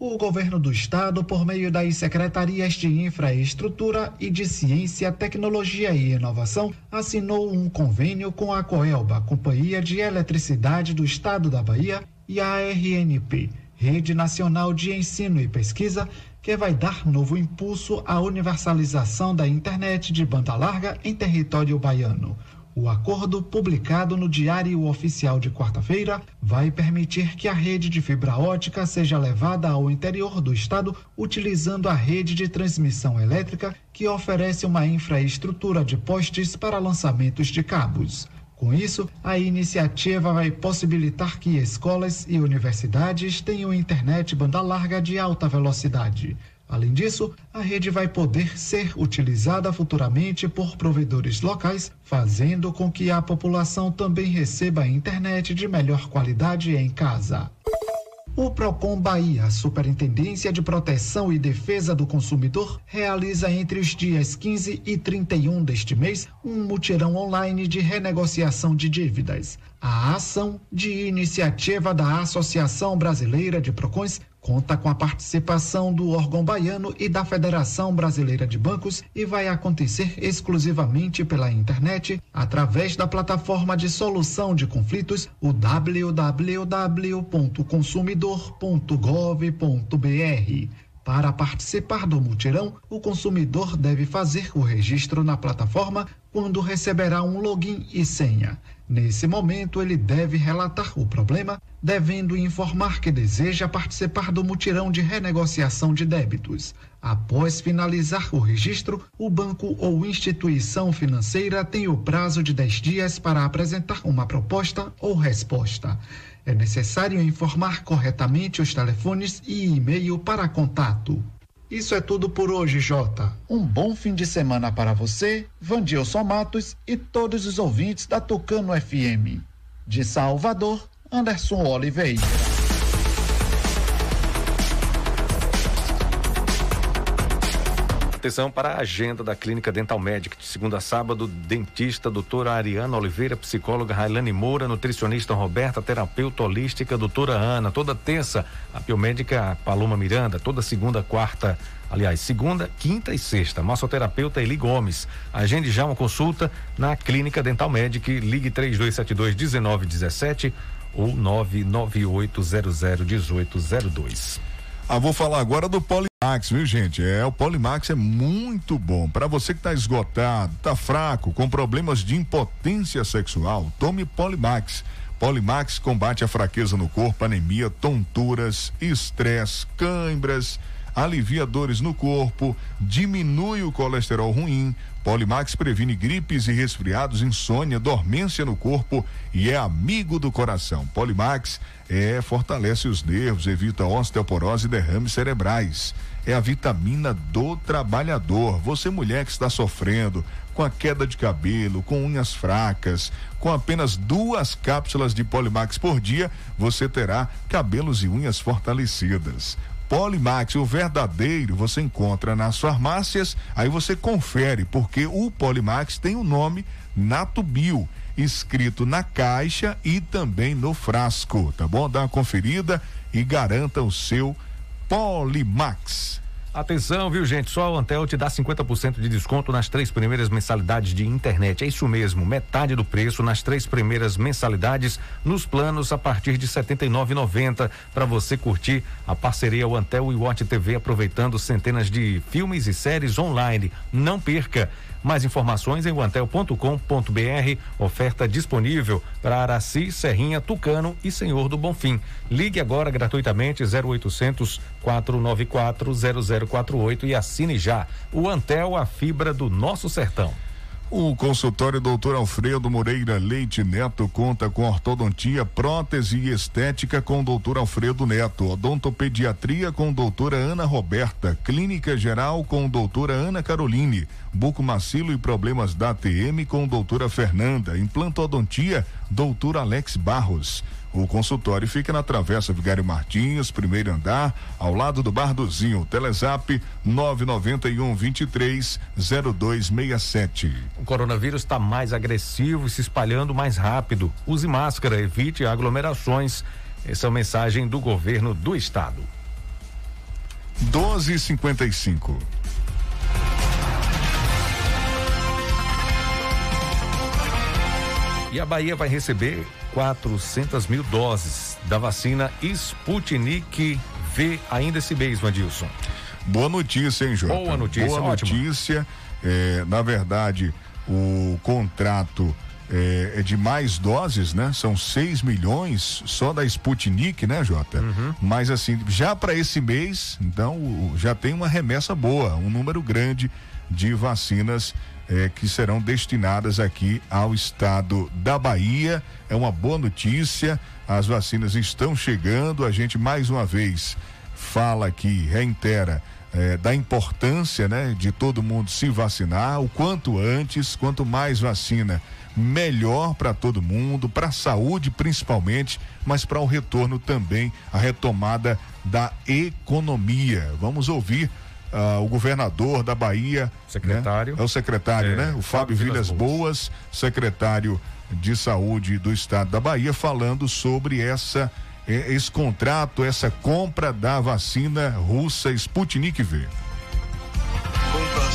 o governo do estado, por meio das secretarias de Infraestrutura e de Ciência, Tecnologia e Inovação, assinou um convênio com a Coelba, Companhia de Eletricidade do Estado da Bahia, e a RNP, Rede Nacional de Ensino e Pesquisa, que vai dar novo impulso à universalização da internet de banda larga em território baiano. O acordo, publicado no Diário Oficial de quarta-feira, vai permitir que a rede de fibra ótica seja levada ao interior do estado utilizando a rede de transmissão elétrica, que oferece uma infraestrutura de postes para lançamentos de cabos. Com isso, a iniciativa vai possibilitar que escolas e universidades tenham internet banda larga de alta velocidade. Além disso, a rede vai poder ser utilizada futuramente por provedores locais, fazendo com que a população também receba internet de melhor qualidade em casa. O Procon Bahia, Superintendência de Proteção e Defesa do Consumidor, realiza entre os dias 15 e 31 deste mês um mutirão online de renegociação de dívidas. A ação, de iniciativa da Associação Brasileira de Procons, conta com a participação do órgão baiano e da Federação Brasileira de Bancos e vai acontecer exclusivamente pela internet através da plataforma de solução de conflitos, o www.consumidor.gov.br. Para participar do mutirão, o consumidor deve fazer o registro na plataforma quando receberá um login e senha. Nesse momento, ele deve relatar o problema, devendo informar que deseja participar do mutirão de renegociação de débitos. Após finalizar o registro, o banco ou instituição financeira tem o prazo de 10 dias para apresentar uma proposta ou resposta. É necessário informar corretamente os telefones e e-mail para contato. Isso é tudo por hoje, Jota. Um bom fim de semana para você, Vandilson Matos e todos os ouvintes da Tocano FM. De Salvador, Anderson Oliveira. Atenção para a agenda da Clínica Dental Médica. De segunda a sábado, dentista doutora Ariana Oliveira, psicóloga Railane Moura, nutricionista Roberta, terapeuta holística doutora Ana. Toda terça, a biomédica Paloma Miranda. Toda segunda, quarta, aliás, segunda, quinta e sexta, massoterapeuta Eli Gomes. Agende já uma consulta na Clínica Dental Médica. Ligue 3272 1917 ou 99800 1802. Ah, vou falar agora do Polimax, viu, gente? É, o Polimax é muito bom. Para você que tá esgotado, tá fraco, com problemas de impotência sexual, tome Polimax. Polimax combate a fraqueza no corpo, anemia, tonturas, estresse, cãibras, alivia dores no corpo, diminui o colesterol ruim. Polimax previne gripes e resfriados, insônia, dormência no corpo e é amigo do coração. Polimax é fortalece os nervos, evita osteoporose e derrames cerebrais. É a vitamina do trabalhador. Você mulher que está sofrendo com a queda de cabelo, com unhas fracas, com apenas duas cápsulas de Polimax por dia, você terá cabelos e unhas fortalecidas. Polimax, o verdadeiro, você encontra nas farmácias, aí você confere, porque o Polimax tem o nome Natubio, escrito na caixa e também no frasco, tá bom? Dá uma conferida e garanta o seu Polimax. Atenção, viu, gente? Só a Antel te dá 50% de desconto nas três primeiras mensalidades de internet. É isso mesmo, metade do preço nas três primeiras mensalidades nos planos a partir de R$ 79,90 para você curtir a parceria o Antel e o Watch TV aproveitando centenas de filmes e séries online. Não perca. Mais informações em antel.com.br. Oferta disponível para Araci, Serrinha, Tucano e Senhor do Bonfim. Ligue agora gratuitamente 0800 494 0048 e assine já. O Antel, a fibra do nosso sertão. O consultório Doutor Alfredo Moreira Leite Neto conta com ortodontia, prótese e estética com Doutor Alfredo Neto, odontopediatria com doutora Ana Roberta, clínica geral com doutora Ana Caroline, bucomacilo e problemas da ATM com doutora Fernanda, implantodontia, doutor Alex Barros. O consultório fica na Travessa Vigário Martins, primeiro andar, ao lado do Bar do Zinho. Telezap 991 23 0267. O coronavírus está mais agressivo e se espalhando mais rápido. Use máscara, evite aglomerações. Essa é a mensagem do governo do estado. 1255. E a Bahia vai receber 400 mil doses da vacina Sputnik V ainda esse mês, Vandilson. Boa notícia, hein, Jota? Boa notícia, Boa ótimo. notícia. É, na verdade, o contrato é, é, de mais doses, né? São 6 milhões só da Sputnik, né, Jota? Uhum. Mas assim, já para esse mês, então, já tem uma remessa boa, um número grande de vacinas é, que serão destinadas aqui ao estado da Bahia. É uma boa notícia. As vacinas estão chegando. A gente mais uma vez fala aqui, reitera. É, da importância né, de todo mundo se vacinar o quanto antes, quanto mais vacina, melhor para todo mundo, para a saúde principalmente, mas para o retorno também, a retomada da economia. Vamos ouvir uh, o governador da Bahia. Secretário. Né? É o secretário, É, né? O Fábio, Fábio Vilas Vilas Boas, secretário de saúde do estado da Bahia, falando sobre essa esse contrato, essa compra da vacina russa Sputnik V?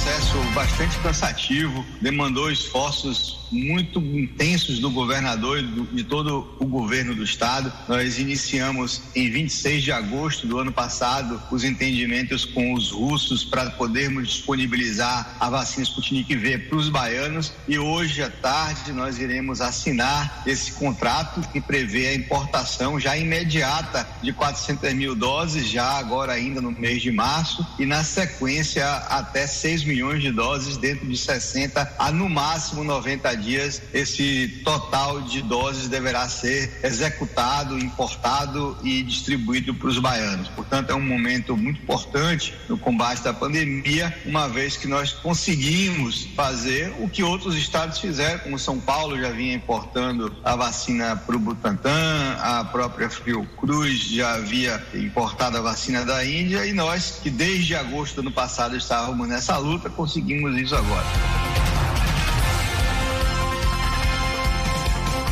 Processo bastante cansativo, demandou esforços muito intensos do governador e de todo o governo do estado. Nós iniciamos em 26 de agosto do ano passado os entendimentos com os russos para podermos disponibilizar a vacina Sputnik V para os baianos e hoje à tarde nós iremos assinar esse contrato que prevê a importação já imediata de 400 mil doses, já agora ainda no mês de março e na sequência até 6 milhões de doses dentro de 60 a no máximo 90 dias, esse total de doses deverá ser executado, importado e distribuído para os baianos. Portanto, é um momento muito importante no combate da pandemia, uma vez que nós conseguimos fazer o que outros estados fizeram, como São Paulo já vinha importando a vacina para o Butantan, a própria Fiocruz já havia importado a vacina da Índia e nós, que desde agosto do ano passado estávamos nessa luta, conseguimos isso agora.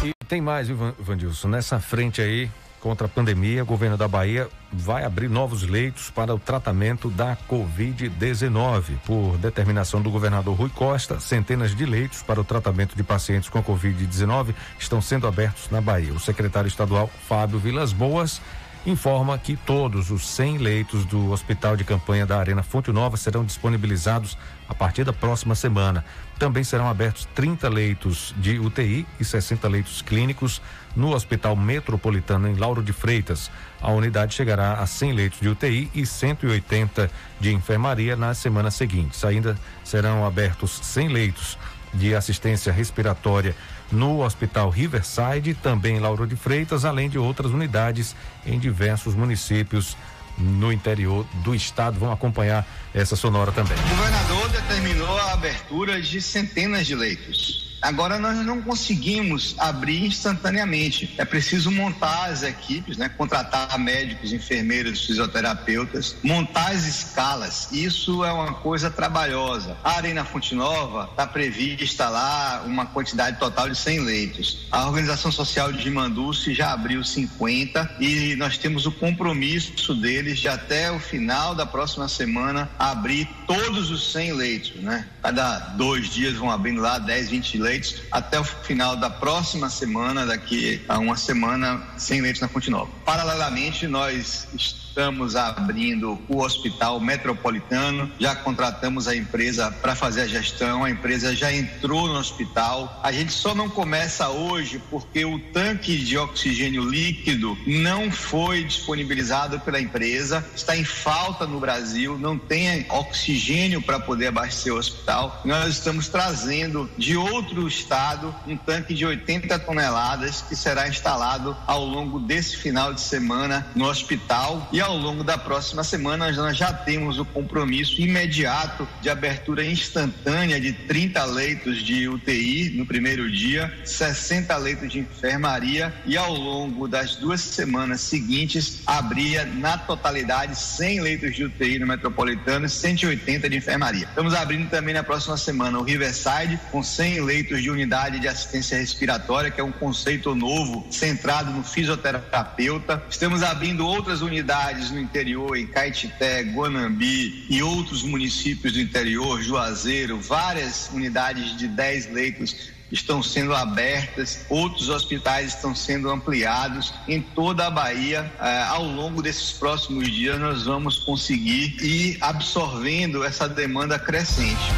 E tem mais, Vandilson? Nessa frente aí, contra a pandemia, o governo da Bahia vai abrir novos leitos para o tratamento da Covid-19. Por determinação do governador Rui Costa, centenas de leitos para o tratamento de pacientes com Covid-19 estão sendo abertos na Bahia. O secretário estadual Fábio Vilas Boas informa que todos os 100 leitos do Hospital de Campanha da Arena Fonte Nova serão disponibilizados a partir da próxima semana. Também serão abertos 30 leitos de UTI e 60 leitos clínicos no Hospital Metropolitano em Lauro de Freitas. A unidade chegará a 100 leitos de UTI e 180 de enfermaria nas semanas seguintes. Ainda serão abertos 100 leitos de assistência respiratória no Hospital Riverside, também em Lauro de Freitas, além de outras unidades em diversos municípios no interior do estado. Vão acompanhar essa sonora também. O governador determinou a abertura de centenas de leitos. Agora nós não conseguimos abrir instantaneamente. É preciso montar as equipes, né? contratar médicos, enfermeiros, fisioterapeutas, montar as escalas. Isso é uma coisa trabalhosa. A Arena Fonte Nova está prevista lá uma quantidade total de 100 leitos. A Organização Social de Manduce já abriu 50 e nós temos o compromisso deles de até o final da próxima semana abrir todos os 100 leitos, né? Cada dois dias vão abrindo lá 10, 20 leitos leitos até o final da próxima semana, daqui a uma semana, sem leitos na Fonte Nova. Paralelamente, nós estamos abrindo o Hospital Metropolitano, já contratamos a empresa para fazer a gestão, a empresa já entrou no hospital. A gente só não começa hoje porque o tanque de oxigênio líquido não foi disponibilizado pela empresa, está em falta no Brasil, não tem oxigênio para poder abastecer o hospital. Nós estamos trazendo de outro estado um tanque de 80 toneladas que será instalado ao longo desse final de semana no hospital e ao longo da próxima semana nós já temos o compromisso imediato de abertura instantânea de 30 leitos de UTI no primeiro dia, 60 leitos de enfermaria e ao longo das duas semanas seguintes abria na totalidade 100 leitos de UTI no metropolitano e 180 de enfermaria. Estamos abrindo também na próxima semana o Riverside com 100 leitos de unidade de assistência respiratória, que é um conceito novo centrado no fisioterapeuta. Estamos abrindo outras unidades no interior, em Caetité, Guanambi e outros municípios do interior, Juazeiro, várias unidades de 10 leitos estão sendo abertas, outros hospitais estão sendo ampliados em toda a Bahia. Eh, ao longo desses próximos dias, nós vamos conseguir ir absorvendo essa demanda crescente.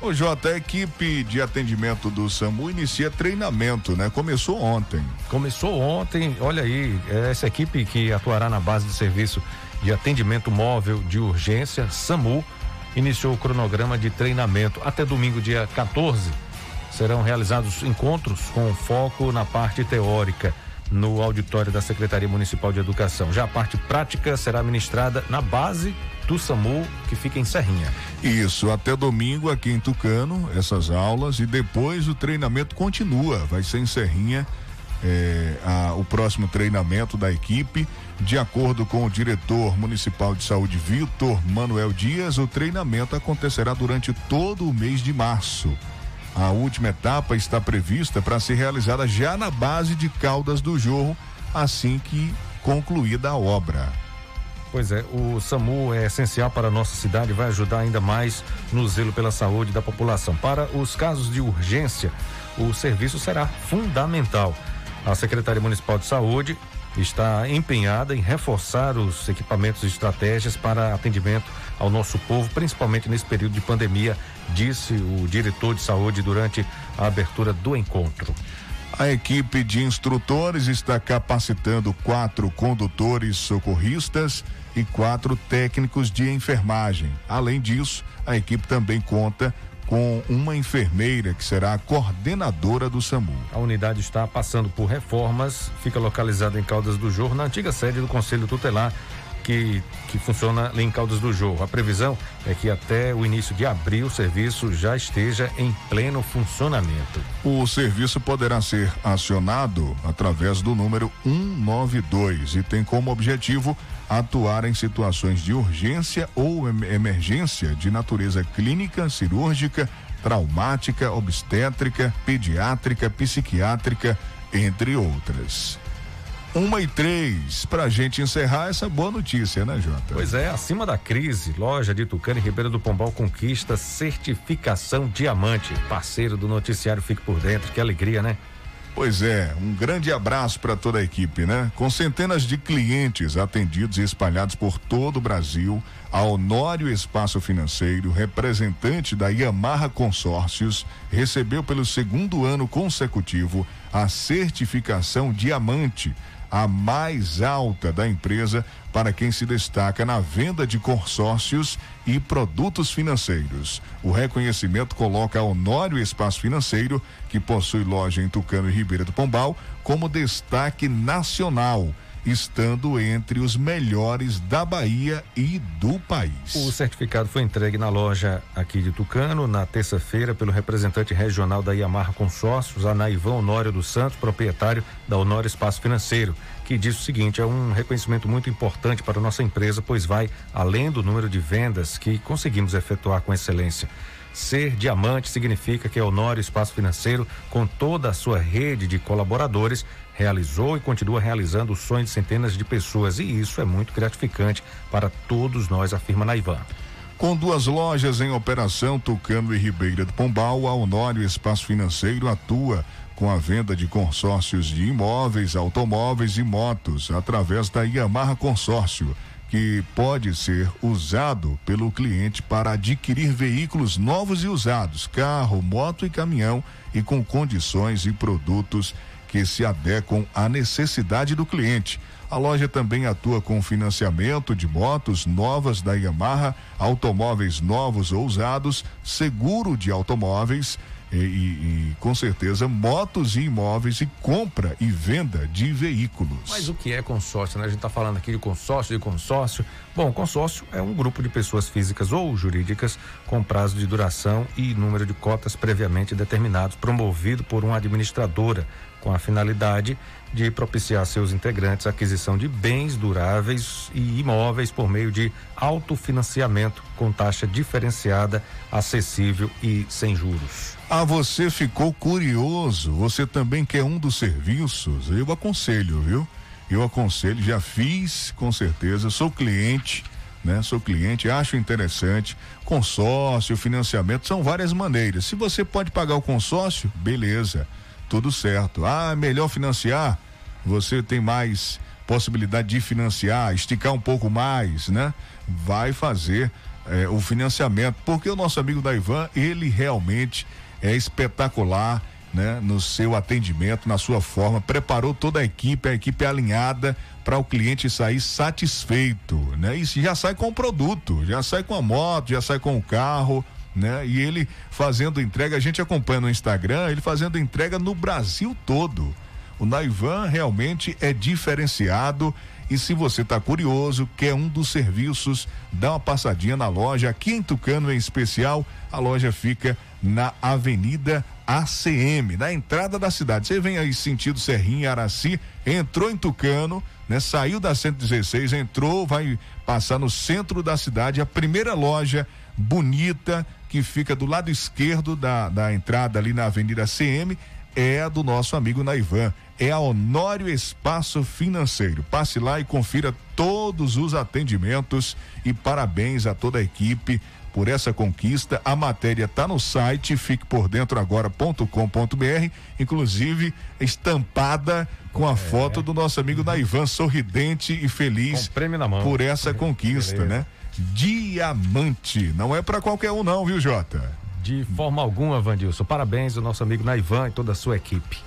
O Jota, a equipe de atendimento do SAMU inicia treinamento, né? Começou ontem. Começou ontem, olha aí, essa equipe que atuará na base de serviço de atendimento móvel de urgência, SAMU, iniciou o cronograma de treinamento até domingo, dia 14. Serão realizados encontros com foco na parte teórica no auditório da Secretaria Municipal de Educação. Já a parte prática será ministrada na base do SAMU, que fica em Serrinha. Isso, até domingo aqui em Tucano, essas aulas, e depois o treinamento continua, vai ser em Serrinha. É, a, o próximo treinamento da equipe. De acordo com o diretor municipal de saúde, Vitor Manuel Dias, o treinamento acontecerá durante todo o mês de março. A última etapa está prevista para ser realizada já na base de Caldas do Jorro, assim que concluída a obra. Pois é, o SAMU é essencial para a nossa cidade e vai ajudar ainda mais no zelo pela saúde da população. Para os casos de urgência, o serviço será fundamental. A Secretaria Municipal de Saúde está empenhada em reforçar os equipamentos e estratégias para atendimento ao nosso povo, principalmente nesse período de pandemia, disse o diretor de saúde durante a abertura do encontro. A equipe de instrutores está capacitando quatro condutores socorristas e quatro técnicos de enfermagem. Além disso, a equipe também conta com uma enfermeira que será a coordenadora do SAMU. A unidade está passando por reformas, fica localizada em Caldas do Jorro, na antiga sede do Conselho Tutelar que, que funciona em Caldas do Jorro. A previsão é que até o início de abril o serviço já esteja em pleno funcionamento. O serviço poderá ser acionado através do número 192 e tem como objetivo atuar em situações de urgência ou emergência de natureza clínica, cirúrgica, traumática, obstétrica, pediátrica, psiquiátrica, entre outras. Uma e três, pra gente encerrar essa boa notícia, né, Jota? Pois é, acima da crise, loja de Tucano e Ribeira do Pombal conquista certificação diamante. Parceiro do noticiário Fique por Dentro, que alegria, né? Pois é, um grande abraço para toda a equipe, né? Com centenas de clientes atendidos e espalhados por todo o Brasil, a Honório Espaço Financeiro, representante da Yamaha Consórcios, recebeu pelo segundo ano consecutivo a certificação Diamante a mais alta da empresa para quem se destaca na venda de consórcios e produtos financeiros. O reconhecimento coloca a Honório Espaço Financeiro, que possui loja em Tucano e Ribeira do Pombal, como destaque nacional estando entre os melhores da Bahia e do país. O certificado foi entregue na loja aqui de Tucano na terça-feira pelo representante regional da Yamaha Consórcios, Anaivan Honório dos Santos, proprietário da Honório Espaço Financeiro, que diz o seguinte: é um reconhecimento muito importante para nossa empresa, pois vai além do número de vendas que conseguimos efetuar com excelência. Ser diamante significa que a Honório Espaço Financeiro, com toda a sua rede de colaboradores, realizou e continua realizando o sonho de centenas de pessoas. E isso é muito gratificante para todos nós, afirma Naivan. Com duas lojas em operação, Tucano e Ribeira do Pombal, a Honório Espaço Financeiro atua com a venda de consórcios de imóveis, automóveis e motos através da Yamaha Consórcio que pode ser usado pelo cliente para adquirir veículos novos e usados, carro, moto e caminhão, e com condições e produtos que se adequam à necessidade do cliente. A loja também atua com financiamento de motos novas da Yamaha, automóveis novos ou usados, seguro de automóveis e, e, e, com certeza motos e imóveis e compra e venda de veículos. Mas o que é consórcio, né? A gente está falando aqui de consórcio de consórcio. Bom, consórcio é um grupo de pessoas físicas ou jurídicas com prazo de duração e número de cotas previamente determinados, promovido por uma administradora com a finalidade de propiciar seus integrantes a aquisição de bens duráveis e imóveis por meio de autofinanciamento com taxa diferenciada, acessível e sem juros. Ah, você ficou curioso? Você também quer um dos serviços? Eu aconselho, viu? Eu aconselho, já fiz com certeza, sou cliente, né? Sou cliente, acho interessante. Consórcio, financiamento, são várias maneiras. Se você pode pagar o consórcio, beleza, tudo certo. Ah, melhor financiar? Você tem mais possibilidade de financiar, esticar um pouco mais, né? Vai fazer eh, o financiamento, porque o nosso amigo da Ivan, ele realmente é espetacular, né? No seu atendimento, na sua forma, preparou toda a equipe, a equipe é alinhada para o cliente sair satisfeito, né? E já sai com o produto, já sai com a moto, já sai com o carro, né? E ele fazendo entrega, a gente acompanha no Instagram, ele fazendo entrega no Brasil todo. O Naivan realmente é diferenciado e se você está curioso, quer um dos serviços, dá uma passadinha na loja aqui em Tucano em especial. A loja fica na Avenida ACM, na entrada da cidade. Você vem aí sentido Serrinha, Araci, entrou em Tucano, né? Saiu da 116, entrou, vai passar no centro da cidade, a primeira loja bonita que fica do lado esquerdo da, da entrada ali na Avenida CM é a do nosso amigo Naivan. É a Honório Espaço Financeiro. Passe lá e confira todos os atendimentos e parabéns a toda a equipe por essa conquista. A matéria está no site fique por dentro agora.com.br, inclusive estampada com a é. foto do nosso amigo Naivan sorridente e feliz por essa conquista, Beleza. né? Diamante, não é para qualquer um não, viu, Jota? De forma alguma, Vandilson. Parabéns ao nosso amigo Naivan e toda a sua equipe.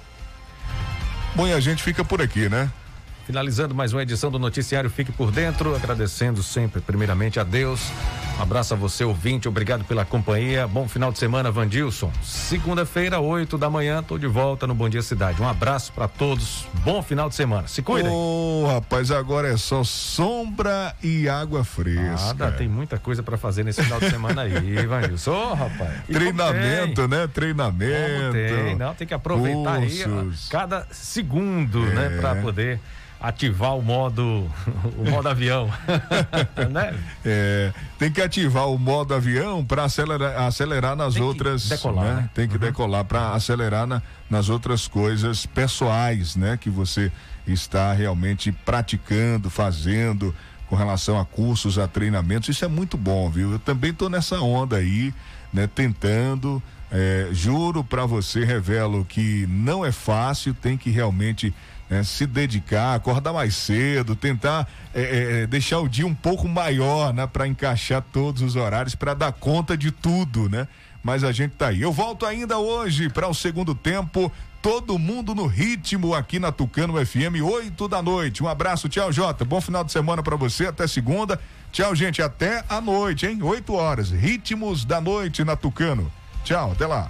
Bom, e a gente fica por aqui, né? Finalizando mais uma edição do Noticiário Fique por Dentro, agradecendo sempre, primeiramente, a Deus. Um abraço a você, ouvinte, obrigado pela companhia. Bom final de semana, Vandilson. Segunda-feira, 8 da manhã, tô de volta no Bom Dia Cidade. Um abraço para todos, bom final de semana. Se cuidem. Ô, oh, rapaz, agora é só sombra e água fresca. Nada, tem muita coisa para fazer nesse final de semana aí, Vandilson. Ô, oh, rapaz. E Treinamento, né? Treinamento. Como tem, não, tem que aproveitar Cursos. aí cada segundo, né, é. né, para poder ativar o modo o modo avião, né? É, tem que ativar o modo avião para acelerar, acelerar nas tem outras, decolar, né? né? Tem que uhum. decolar para acelerar na, nas outras coisas pessoais, né? Que você está realmente praticando, fazendo com relação a cursos, a treinamentos. Isso é muito bom, viu? Eu também tô nessa onda aí, né? Tentando, é, juro para você, revelo que não é fácil, tem que realmente né, se dedicar, acordar mais cedo, tentar é, é, deixar o dia um pouco maior, né, para encaixar todos os horários, para dar conta de tudo, né? Mas a gente tá aí. Eu volto ainda hoje para o segundo tempo. Todo mundo no ritmo aqui na Tucano FM, 8 da noite. Um abraço, tchau, Jota. Bom final de semana para você, até segunda. Tchau, gente, até a noite, hein? 8 horas. Ritmos da noite na Tucano. Tchau, até lá.